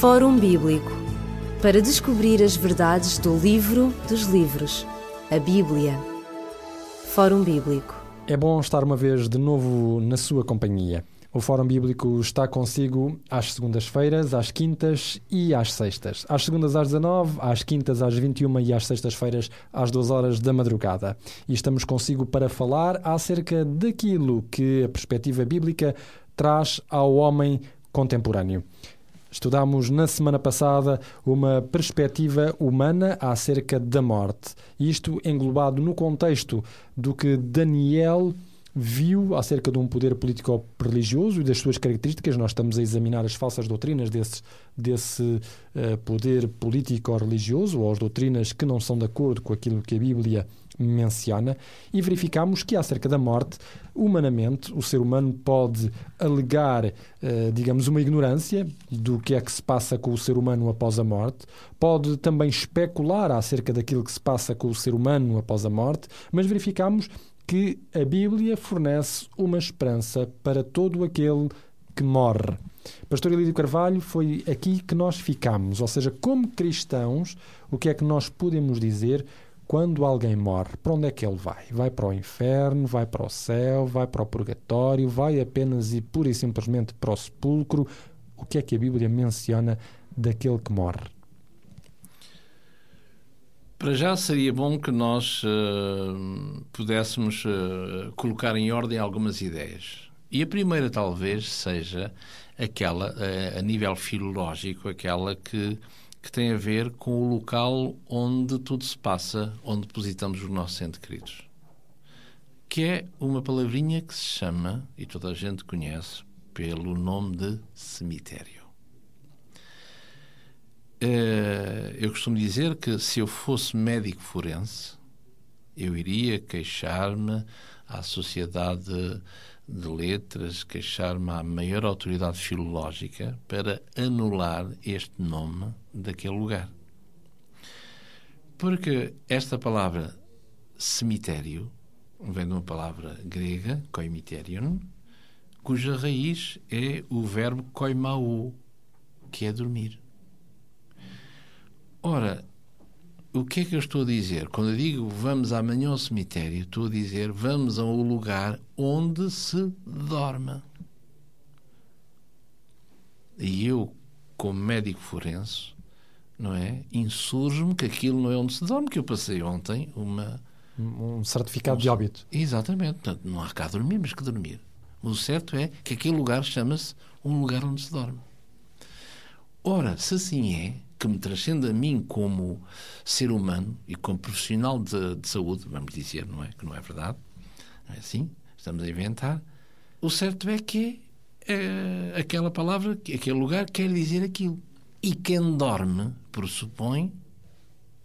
Fórum Bíblico para descobrir as verdades do livro dos livros, a Bíblia. Fórum Bíblico. É bom estar uma vez de novo na sua companhia. O Fórum Bíblico está consigo às segundas-feiras, às quintas e às sextas. Às segundas às 19, às quintas às 21 e às sextas-feiras às 2 horas da madrugada. E estamos consigo para falar acerca daquilo que a perspectiva bíblica traz ao homem contemporâneo. Estudámos na semana passada uma perspectiva humana acerca da morte. Isto englobado no contexto do que Daniel viu acerca de um poder político-religioso e das suas características. Nós estamos a examinar as falsas doutrinas desse, desse uh, poder político-religioso ou as doutrinas que não são de acordo com aquilo que a Bíblia menciona e verificamos que acerca da morte, humanamente, o ser humano pode alegar, uh, digamos, uma ignorância do que é que se passa com o ser humano após a morte, pode também especular acerca daquilo que se passa com o ser humano após a morte, mas verificamos que a Bíblia fornece uma esperança para todo aquele que morre. Pastor Elídio Carvalho, foi aqui que nós ficamos, ou seja, como cristãos, o que é que nós podemos dizer quando alguém morre? Para onde é que ele vai? Vai para o inferno, vai para o céu, vai para o purgatório, vai apenas e pura e simplesmente para o sepulcro? O que é que a Bíblia menciona daquele que morre? Para já seria bom que nós uh, pudéssemos uh, colocar em ordem algumas ideias. E a primeira, talvez, seja aquela, uh, a nível filológico, aquela que, que tem a ver com o local onde tudo se passa, onde depositamos os nossos entes queridos. Que é uma palavrinha que se chama, e toda a gente conhece, pelo nome de cemitério. Eh, eu costumo dizer que se eu fosse médico forense, eu iria queixar-me à Sociedade de Letras, queixar-me à maior autoridade filológica para anular este nome daquele lugar. Porque esta palavra cemitério vem de uma palavra grega, koimiterion, cuja raiz é o verbo koimau, que é dormir. Ora, o que é que eu estou a dizer? Quando eu digo vamos amanhã ao cemitério, estou a dizer vamos a um lugar onde se dorme. E eu, como médico forense, não é? Insurjo-me que aquilo não é onde se dorme, que eu passei ontem uma. Um certificado um, de óbito. Exatamente. Portanto, não há cá dormir, mas que dormir. O certo é que aquele lugar chama-se um lugar onde se dorme. Ora, se assim é, que me transcende a mim como ser humano e como profissional de, de saúde, vamos dizer, não é? Que não é verdade. Não é assim? Estamos a inventar. O certo é que é, aquela palavra, aquele lugar quer dizer aquilo. E quem dorme pressupõe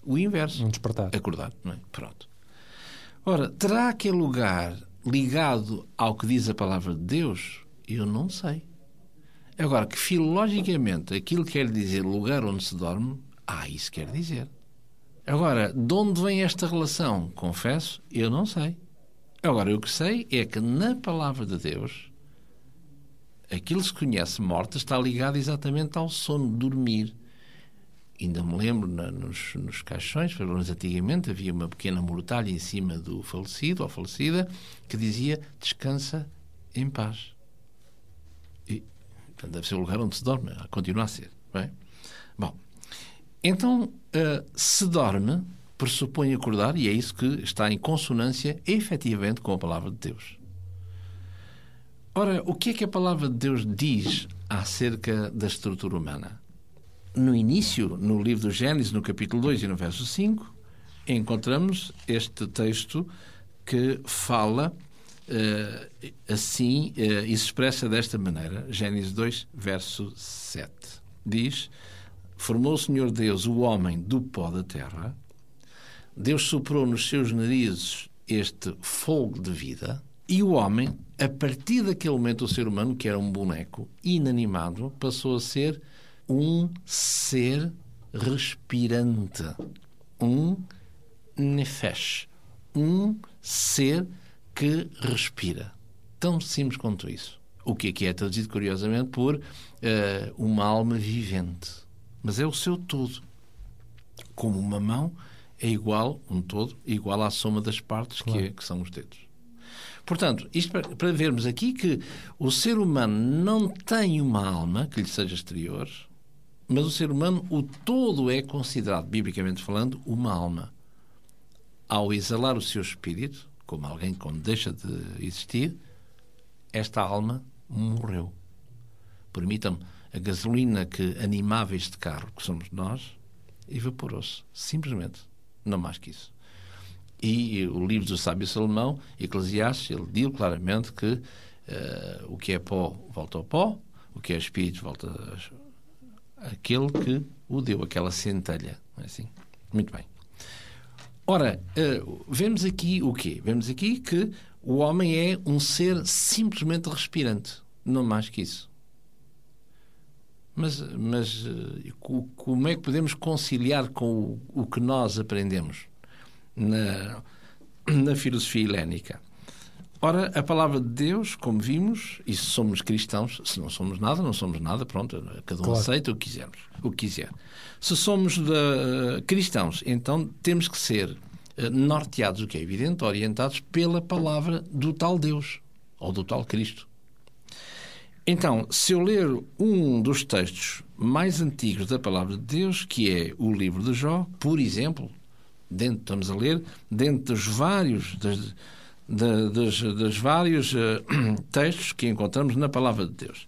o inverso. Um despertar. Acordar, não é? Pronto. Ora, terá aquele lugar ligado ao que diz a palavra de Deus? Eu não sei. Agora, que filologicamente aquilo quer dizer lugar onde se dorme, ah, isso quer dizer. Agora, de onde vem esta relação? Confesso, eu não sei. Agora, o que sei é que na palavra de Deus, aquilo que se conhece morte está ligado exatamente ao sono, dormir. Ainda me lembro na, nos, nos caixões, pelo menos antigamente, havia uma pequena mortalha em cima do falecido ou falecida que dizia descansa em paz. Deve ser o lugar onde se dorme, continua a ser. Bem? Bom, então, uh, se dorme, pressupõe acordar, e é isso que está em consonância, efetivamente, com a palavra de Deus. Ora, o que é que a palavra de Deus diz acerca da estrutura humana? No início, no livro do Gênesis, no capítulo 2 e no verso 5, encontramos este texto que fala assim uh, e se expressa desta maneira. Gênesis 2, verso 7. Diz: Formou o Senhor Deus o homem do pó da terra, Deus soprou nos seus narizes este fogo de vida, e o homem, a partir daquele momento, o ser humano, que era um boneco inanimado, passou a ser um ser respirante, um nefesh, um ser que respira. Tão simples quanto isso. o que aqui é traduzido curiosamente por uh, uma alma vivente. Mas é o seu todo. Como uma mão é igual, um todo, igual à soma das partes claro. que, é, que são os dedos. Portanto, isto para, para, vermos aqui que o ser humano não tem uma alma que lhe seja exterior, mas o ser humano, o todo é considerado, biblicamente falando, uma alma. Ao exalar o seu espírito, como alguém quando deixa de existir, esta alma morreu. Permitam-me, a gasolina que animava este carro, que somos nós, evaporou-se. Simplesmente. Não mais que isso. E o livro do sábio Salomão, Eclesiastes, ele diz claramente que uh, o que é pó volta ao pó, o que é espírito volta àquele que o deu, aquela centelha. Não é assim? Muito bem. Ora, uh, vemos aqui o quê? Vemos aqui que o homem é um ser simplesmente respirante. Não mais que isso. Mas, mas uh, como é que podemos conciliar com o, o que nós aprendemos? na, na filosofia helénica. Ora, a palavra de Deus, como vimos, e se somos cristãos, se não somos nada, não somos nada, pronto, cada um claro. aceita o que quisermos, o que quiser. Se somos de, cristãos, então temos que ser uh, norteados, o que é evidente, orientados pela palavra do tal Deus, ou do tal Cristo. Então, se eu ler um dos textos mais antigos da palavra de Deus, que é o livro de Jó, por exemplo, dentro, estamos a ler, dentro dos vários, das, das, das vários uh, textos que encontramos na Palavra de Deus.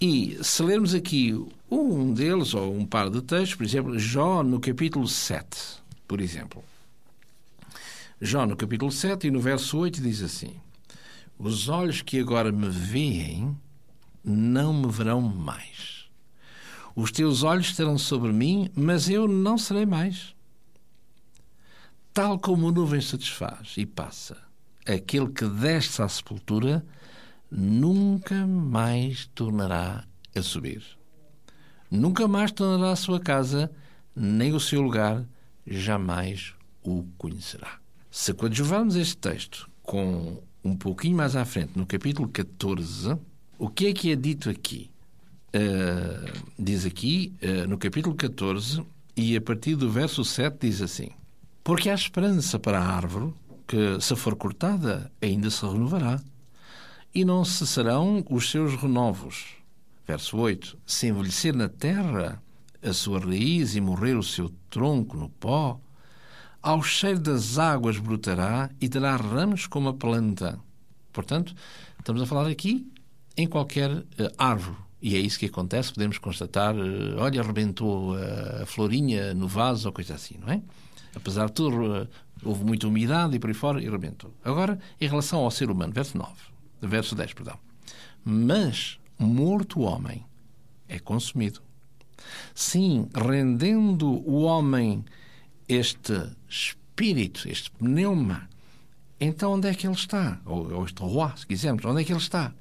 E se lermos aqui um deles, ou um par de textos, por exemplo, Jó no capítulo 7, por exemplo. Jó no capítulo 7 e no verso 8 diz assim: Os olhos que agora me veem não me verão mais. Os teus olhos estarão sobre mim, mas eu não serei mais. Tal como a nuvem se desfaz e passa, aquele que desce à sepultura nunca mais tornará a subir. Nunca mais tornará a sua casa, nem o seu lugar, jamais o conhecerá. Se coadjuvarmos este texto com um pouquinho mais à frente, no capítulo 14, o que é que é dito aqui? Uh, diz aqui, uh, no capítulo 14, e a partir do verso 7, diz assim: porque há esperança para a árvore que, se for cortada, ainda se renovará. E não cessarão os seus renovos. Verso 8: Se envelhecer na terra a sua raiz e morrer o seu tronco no pó, ao cheiro das águas brotará e dará ramos como a planta. Portanto, estamos a falar aqui em qualquer uh, árvore. E é isso que acontece. Podemos constatar: uh, olha, arrebentou a florinha no vaso ou coisa assim, não é? Apesar de tudo, eh, houve muita umidade e por aí fora e rebentou. Agora, em relação ao ser humano, verso 9, verso 10, perdão. Mas morto o homem é consumido. Sim, rendendo o homem este espírito, este pneuma, então onde é que ele está? Ou, ou este roi, se quisermos, onde é que ele está?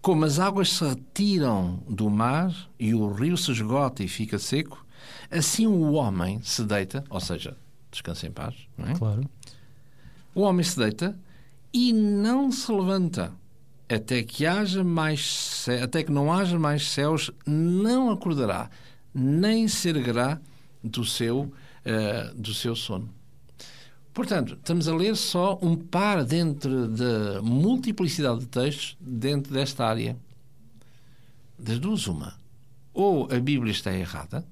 Como as águas se retiram do mar e o rio se esgota e fica seco, assim o homem se deita, ou seja, descansa em paz, não é? Claro. O homem se deita e não se levanta até que haja mais até que não haja mais céus, não acordará, nem se erguerá do seu uh, do seu sono. Portanto, estamos a ler só um par dentro da multiplicidade de textos dentro desta área. Das duas, uma. Ou a Bíblia está errada,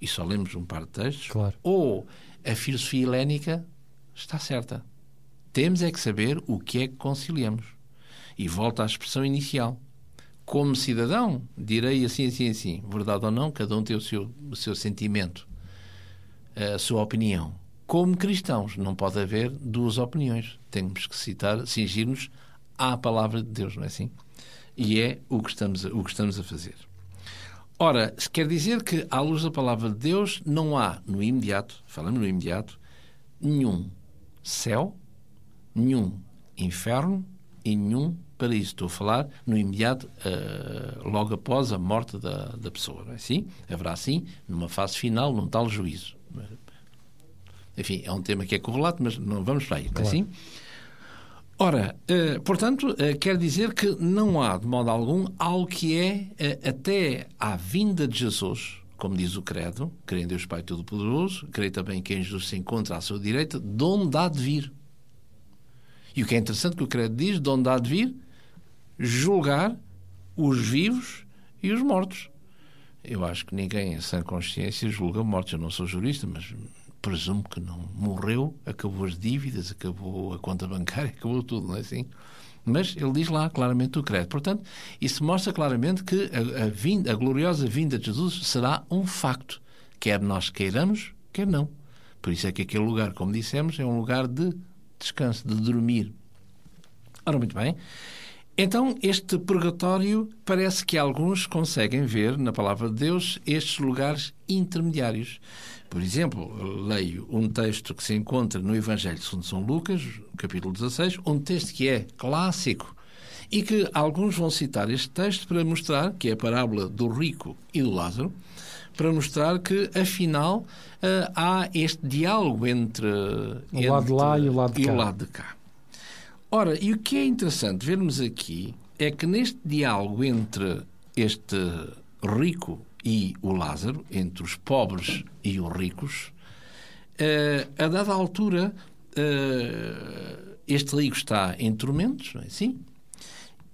e só lemos um par de textos, claro. ou a filosofia helénica está certa. Temos é que saber o que é que conciliamos. E volta à expressão inicial. Como cidadão, direi assim, assim, assim. Verdade ou não, cada um tem o seu, o seu sentimento, a sua opinião. Como cristãos, não pode haver duas opiniões. Temos que citar, cingir-nos à palavra de Deus, não é assim? E é o que estamos, o que estamos a fazer. Ora, quer dizer que, à luz da palavra de Deus, não há no imediato, falamos no imediato, nenhum céu, nenhum inferno e nenhum paraíso. Estou a falar no imediato, uh, logo após a morte da, da pessoa. Não é assim? Haverá, sim, numa fase final, num tal juízo. Enfim, é um tema que é correlato, mas não vamos para aí. É assim? Ora, eh, portanto, eh, quer dizer que não há, de modo algum, algo que é eh, até à vinda de Jesus, como diz o Credo, creio em Deus Pai Todo-Poderoso, creio também que em Jesus se encontra à sua direita, de onde há de vir. E o que é interessante que o Credo diz, de onde há de vir, julgar os vivos e os mortos. Eu acho que ninguém em sã consciência julga mortos. Eu não sou jurista, mas presumo que não morreu, acabou as dívidas, acabou a conta bancária, acabou tudo, não é assim? Mas ele diz lá claramente o credo. Portanto, isso mostra claramente que a, a, vinda, a gloriosa vinda de Jesus será um facto, quer nós queiramos, quer não. Por isso é que aquele lugar, como dissemos, é um lugar de descanso, de dormir. Ora, muito bem. Então, este purgatório parece que alguns conseguem ver na palavra de Deus estes lugares intermediários. Por exemplo, leio um texto que se encontra no Evangelho segundo São Lucas, capítulo 16, um texto que é clássico e que alguns vão citar este texto para mostrar que é a parábola do rico e do Lázaro, para mostrar que, afinal, uh, há este diálogo entre, o entre, lado de lá e o lado de cá. Lado de cá. Ora, e o que é interessante vermos aqui é que neste diálogo entre este rico e o Lázaro, entre os pobres e os ricos, uh, a dada altura, uh, este rico está em tormentos, não é assim?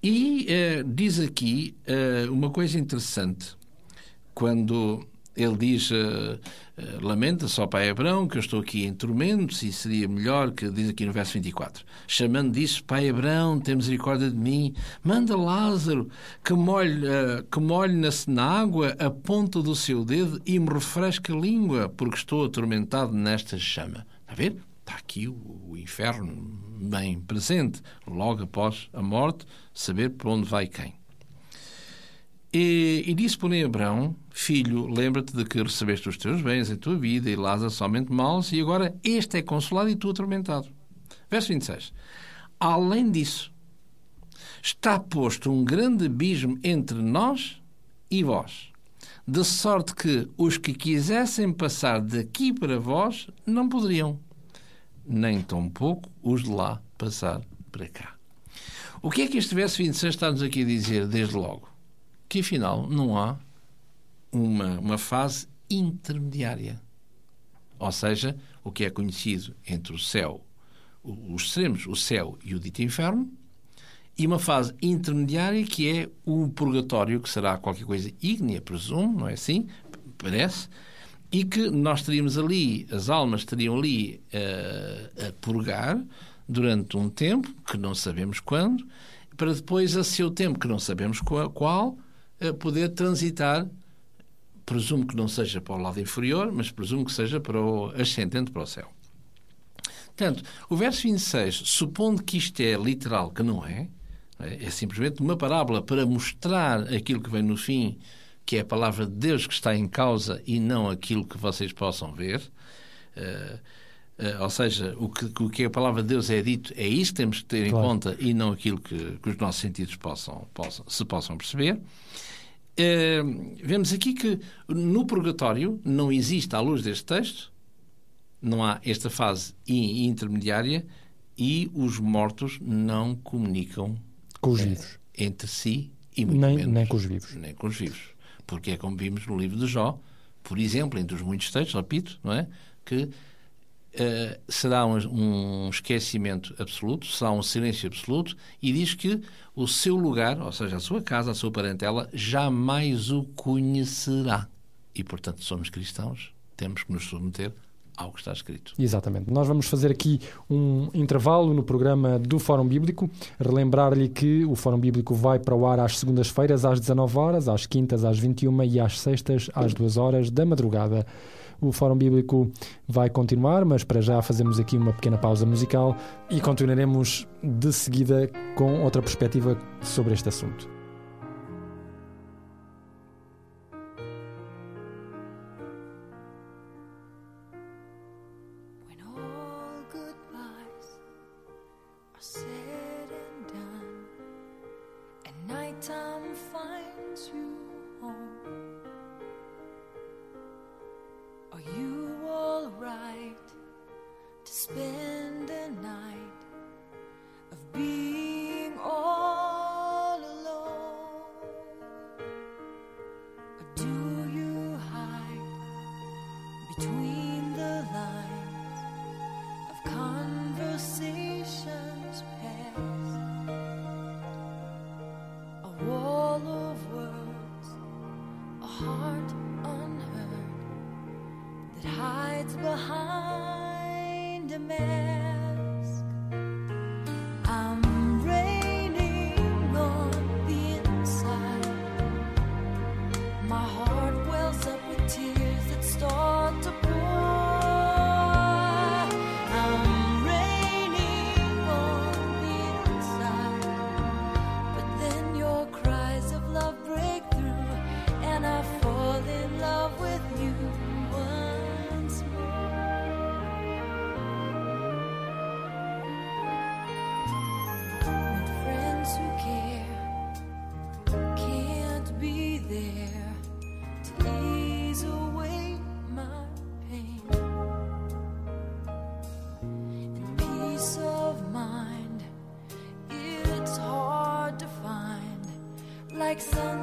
E uh, diz aqui uma coisa interessante, quando ele diz, uh, uh, lamenta só pai Abrão, que eu estou aqui em tormentos e seria melhor que, diz aqui no verso 24, chamando disso, pai Abrão, tem misericórdia de mim, manda Lázaro que molhe, uh, que molhe na, na água a ponta do seu dedo e me refresque a língua, porque estou atormentado nesta chama. Está a ver? Está aqui o, o inferno bem presente, logo após a morte, saber por onde vai quem. E, e disse, porém, Abraão, filho, lembra-te de que recebeste os teus bens em tua vida e Lázaro somente maus, e agora este é consolado e tu atormentado. Verso 26. Além disso, está posto um grande abismo entre nós e vós, de sorte que os que quisessem passar daqui para vós não poderiam, nem tampouco os de lá passar para cá. O que é que este verso 26 está-nos aqui a dizer desde logo? Que afinal não há uma, uma fase intermediária. Ou seja, o que é conhecido entre o céu, os extremos, o céu e o dito inferno, e uma fase intermediária que é o purgatório, que será qualquer coisa ígnea, presumo, não é assim? Parece. E que nós teríamos ali, as almas estariam ali uh, a purgar durante um tempo, que não sabemos quando, para depois, a seu tempo, que não sabemos qual poder transitar, presumo que não seja para o lado inferior, mas presumo que seja para o ascendente, para o céu. Portanto, o verso 26, supondo que isto é literal, que não é, é simplesmente uma parábola para mostrar aquilo que vem no fim, que é a palavra de Deus que está em causa e não aquilo que vocês possam ver. Uh, uh, ou seja, o que, o que a palavra de Deus é dito é isso que temos que ter claro. em conta e não aquilo que, que os nossos sentidos possam, possam, se possam perceber. Uh, vemos aqui que no purgatório não existe, à luz deste texto, não há esta fase intermediária e os mortos não comunicam com os vivos. Uh, entre si e muito nem, menos, nem com os vivos. Nem com os vivos. Porque é como vimos no livro de Jó, por exemplo, entre os muitos textos, repito, não é? Que Uh, será um, um, esquecimento absoluto, será um silêncio absoluto, e diz que o seu lugar, ou seja, a sua casa, a sua parentela, jamais o conhecerá. E, portanto, somos cristãos, temos que nos submeter ao que está escrito. Exatamente. Nós vamos fazer aqui um intervalo no programa do Fórum Bíblico. Relembrar-lhe que o Fórum Bíblico vai para o ar às segundas-feiras às 19 horas, às quintas às 21 e às sextas às 2 horas da madrugada. O Fórum Bíblico vai continuar, mas para já fazemos aqui uma pequena pausa musical e continuaremos de seguida com outra perspectiva sobre este assunto. Hides behind a mask. like sun.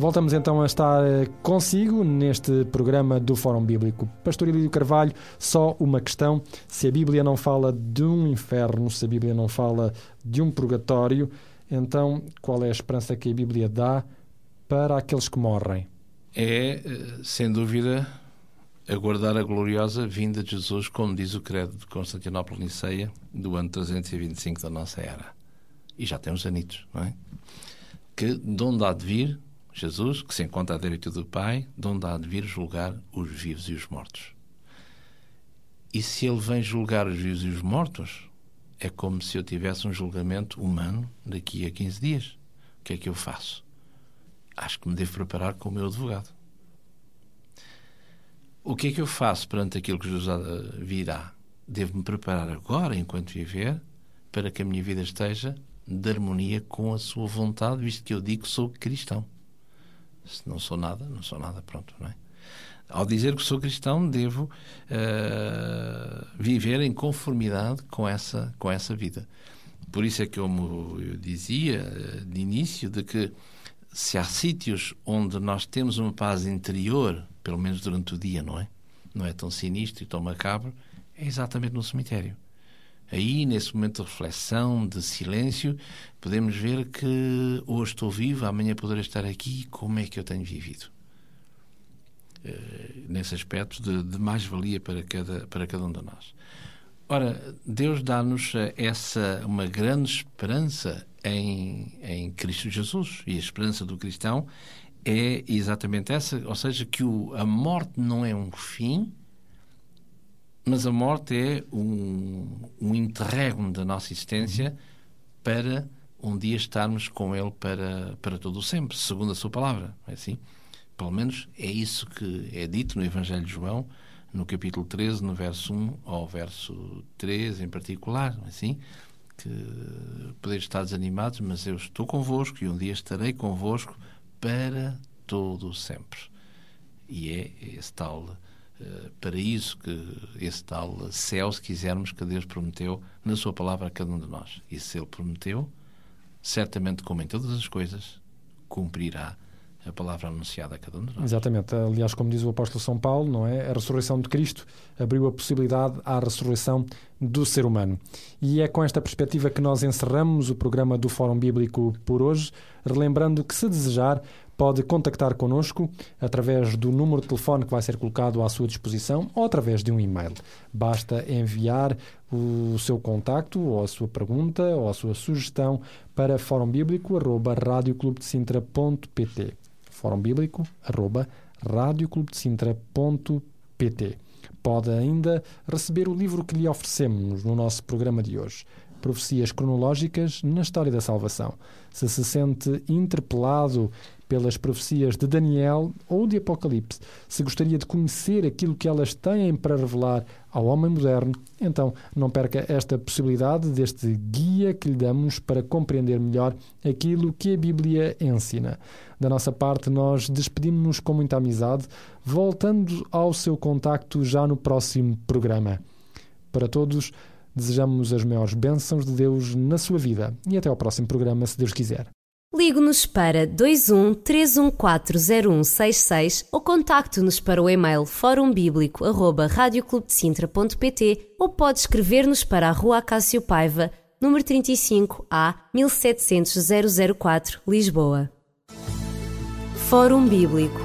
Voltamos então a estar eh, consigo neste programa do Fórum Bíblico. Pastor Ilídio Carvalho, só uma questão: se a Bíblia não fala de um inferno, se a Bíblia não fala de um purgatório, então qual é a esperança que a Bíblia dá para aqueles que morrem? É, eh, sem dúvida, aguardar a gloriosa vinda de Jesus, como diz o credo de Constantinopla Niceia, do ano 325 da nossa era. E já tem anitos, não é? Que de onde há de vir Jesus, que se encontra à direita do Pai, de onde há de vir julgar os vivos e os mortos. E se ele vem julgar os vivos e os mortos, é como se eu tivesse um julgamento humano daqui a 15 dias. O que é que eu faço? Acho que me devo preparar com o meu advogado. O que é que eu faço perante aquilo que Jesus ah, virá? Devo-me preparar agora, enquanto viver, para que a minha vida esteja de harmonia com a sua vontade, visto que eu digo que sou cristão. Se não sou nada, não sou nada, pronto, não é? Ao dizer que sou cristão, devo uh, viver em conformidade com essa, com essa vida. Por isso é que, como eu dizia uh, de início, de que se há sítios onde nós temos uma paz interior, pelo menos durante o dia, não é? Não é tão sinistro e tão macabro, é exatamente no cemitério. Aí, nesse momento de reflexão, de silêncio, podemos ver que hoje estou vivo, amanhã poderei estar aqui, como é que eu tenho vivido? Uh, nesse aspecto de, de mais-valia para cada, para cada um de nós. Ora, Deus dá-nos essa uma grande esperança em, em Cristo Jesus. E a esperança do cristão é exatamente essa, ou seja, que o, a morte não é um fim, Mas a morte é um, um interregno da nossa existência para um dia estarmos com Ele para, para todo o sempre, segundo a Sua palavra. É assim? Pelo menos é isso que é dito no Evangelho de João, no capítulo 13, no verso 1 ao verso 3 em particular. É assim? Que podeis estar desanimados, mas eu estou convosco e um dia estarei convosco para todo o sempre. E é esse tal paraíso, que, esse tal céu, se quisermos, que Deus prometeu na Sua palavra a cada um de nós. E se Ele prometeu, certamente, como em todas as coisas, cumprirá a palavra anunciada a cada um de nós. Exatamente. Aliás, como diz o apóstolo São Paulo, não é? A ressurreição de Cristo abriu a possibilidade à ressurreição do ser humano. E é com esta perspectiva que nós encerramos o programa do Fórum Bíblico por hoje, relembrando que, se desejar, pode contactar connosco através do número de telefone que vai ser colocado à sua disposição ou através de um e-mail. Basta enviar o seu contacto ou a sua pergunta ou a sua sugestão para fórumbíblico.radioclubdecintra.pt fórumbíblico.radioclubdecintra.pt Pode ainda receber o livro que lhe oferecemos no nosso programa de hoje. Profecias cronológicas na história da salvação. Se se sente interpelado pelas profecias de Daniel ou de Apocalipse, se gostaria de conhecer aquilo que elas têm para revelar ao homem moderno, então não perca esta possibilidade deste guia que lhe damos para compreender melhor aquilo que a Bíblia ensina. Da nossa parte, nós despedimos-nos com muita amizade, voltando ao seu contacto já no próximo programa. Para todos, desejamos as maiores bênçãos de Deus na sua vida e até ao próximo programa, se Deus quiser. Ligue-nos para 21 3140166 ou contacte-nos para o e-mail forumbíblico.radioclubdecintra.pt ou pode escrever-nos para a Rua Acácio Paiva, número 35 A 1700 004, Lisboa. Fórum Bíblico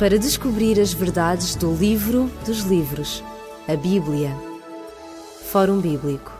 para descobrir as verdades do livro dos livros, a Bíblia. Fórum Bíblico